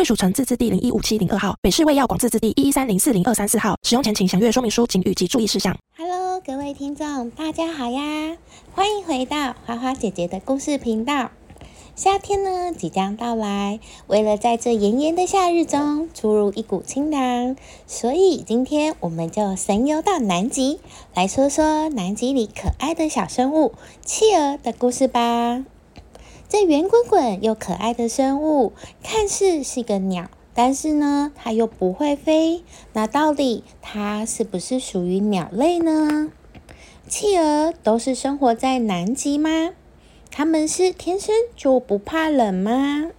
贵属城自治地零一五七零二号，北市卫药广自治地一一三零四零二三四号。使用前请详阅说明书、警语及注意事项。Hello，各位听众，大家好呀！欢迎回到花花姐姐的故事频道。夏天呢即将到来，为了在这炎炎的夏日中注入一股清凉，所以今天我们就神游到南极，来说说南极里可爱的小生物企鹅的故事吧。这圆滚滚又可爱的生物，看似是个鸟，但是呢，它又不会飞。那到底它是不是属于鸟类呢？企鹅都是生活在南极吗？它们是天生就不怕冷吗？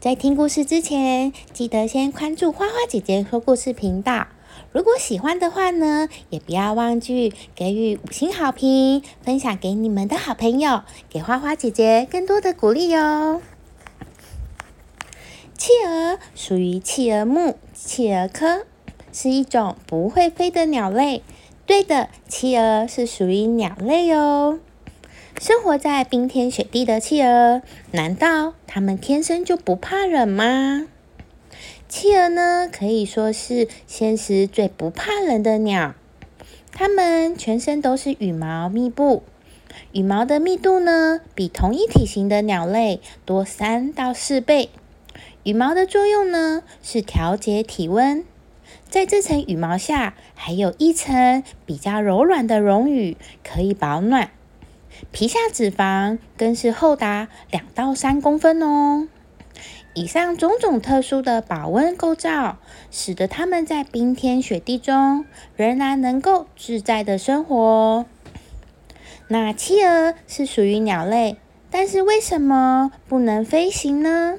在听故事之前，记得先关注花花姐姐说故事频道。如果喜欢的话呢，也不要忘记给予五星好评，分享给你们的好朋友，给花花姐姐更多的鼓励哟。企鹅属于企鹅目企鹅科，是一种不会飞的鸟类。对的，企鹅是属于鸟类哦。生活在冰天雪地的企鹅，难道它们天生就不怕冷吗？企鹅呢，可以说是现实最不怕冷的鸟。它们全身都是羽毛密布，羽毛的密度呢，比同一体型的鸟类多三到四倍。羽毛的作用呢，是调节体温。在这层羽毛下，还有一层比较柔软的绒羽，可以保暖。皮下脂肪更是厚达两到三公分哦。以上种种特殊的保温构造，使得它们在冰天雪地中仍然能够自在的生活。那企鹅是属于鸟类，但是为什么不能飞行呢？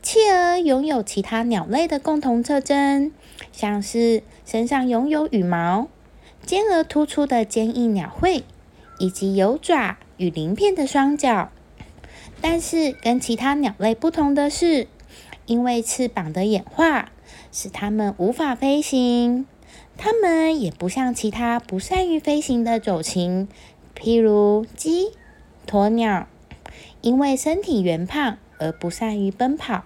企鹅拥有其他鸟类的共同特征，像是身上拥有羽毛、尖而突出的坚硬鸟喙，以及有爪与鳞片的双脚。但是跟其他鸟类不同的是，因为翅膀的演化，使它们无法飞行。它们也不像其他不善于飞行的走禽，譬如鸡、鸵鸟，因为身体圆胖而不善于奔跑。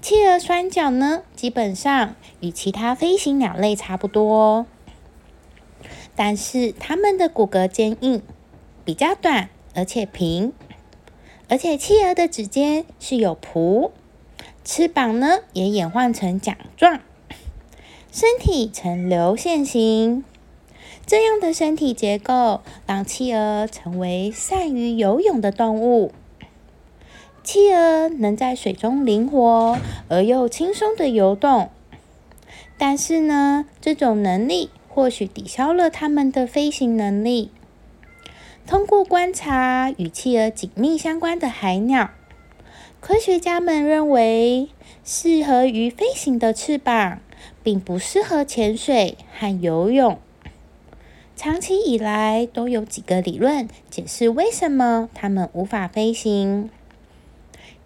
企鹅双脚呢，基本上与其他飞行鸟类差不多，但是它们的骨骼坚硬，比较短，而且平。而且企鹅的指尖是有蹼，翅膀呢也演化成桨状，身体呈流线型。这样的身体结构让企鹅成为善于游泳的动物。企鹅能在水中灵活而又轻松的游动，但是呢，这种能力或许抵消了它们的飞行能力。通过观察与企鹅紧密相关的海鸟，科学家们认为，适合于飞行的翅膀并不适合潜水和游泳。长期以来，都有几个理论解释为什么它们无法飞行。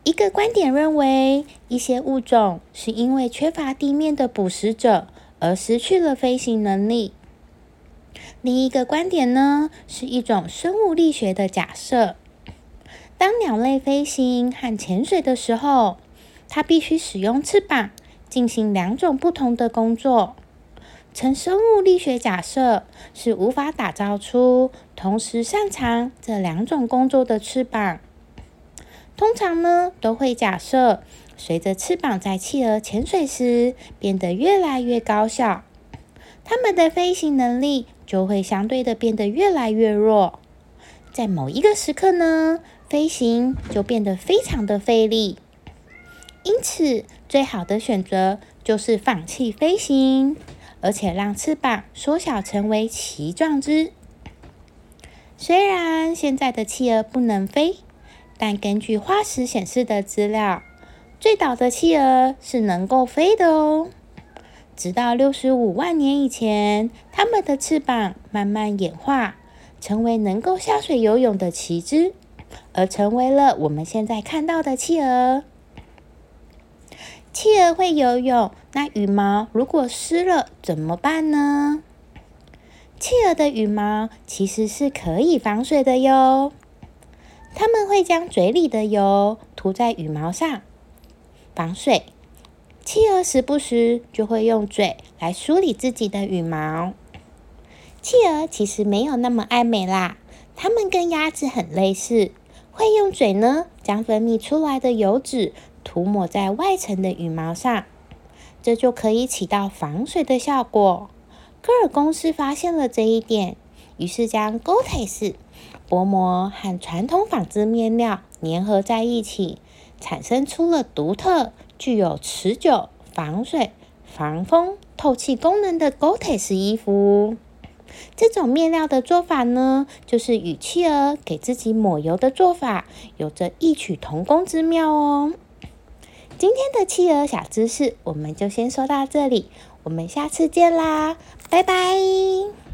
一个观点认为，一些物种是因为缺乏地面的捕食者而失去了飞行能力。另一个观点呢，是一种生物力学的假设：当鸟类飞行和潜水的时候，它必须使用翅膀进行两种不同的工作。从生物力学假设是无法打造出同时擅长这两种工作的翅膀。通常呢，都会假设随着翅膀在企鹅潜水时变得越来越高效，它们的飞行能力。就会相对的变得越来越弱，在某一个时刻呢，飞行就变得非常的费力。因此，最好的选择就是放弃飞行，而且让翅膀缩小成为鳍状肢。虽然现在的企鹅不能飞，但根据化石显示的资料，最早的企鹅是能够飞的哦。直到六十五万年以前，它们的翅膀慢慢演化，成为能够下水游泳的旗帜，而成为了我们现在看到的企鹅。企鹅会游泳，那羽毛如果湿了怎么办呢？企鹅的羽毛其实是可以防水的哟。它们会将嘴里的油涂在羽毛上，防水。企鹅时不时就会用嘴来梳理自己的羽毛。企鹅其实没有那么爱美啦，它们跟鸭子很类似，会用嘴呢将分泌出来的油脂涂抹在外层的羽毛上，这就可以起到防水的效果。科尔公司发现了这一点，于是将 Gore-Tex 薄膜和传统纺织面料粘合在一起，产生出了独特、具有持久、防水、防风、透气功能的 Gore-Tex 衣服。这种面料的做法呢，就是与企鹅给自己抹油的做法有着异曲同工之妙哦。今天的企鹅小知识，我们就先说到这里。我们下次见啦，拜拜。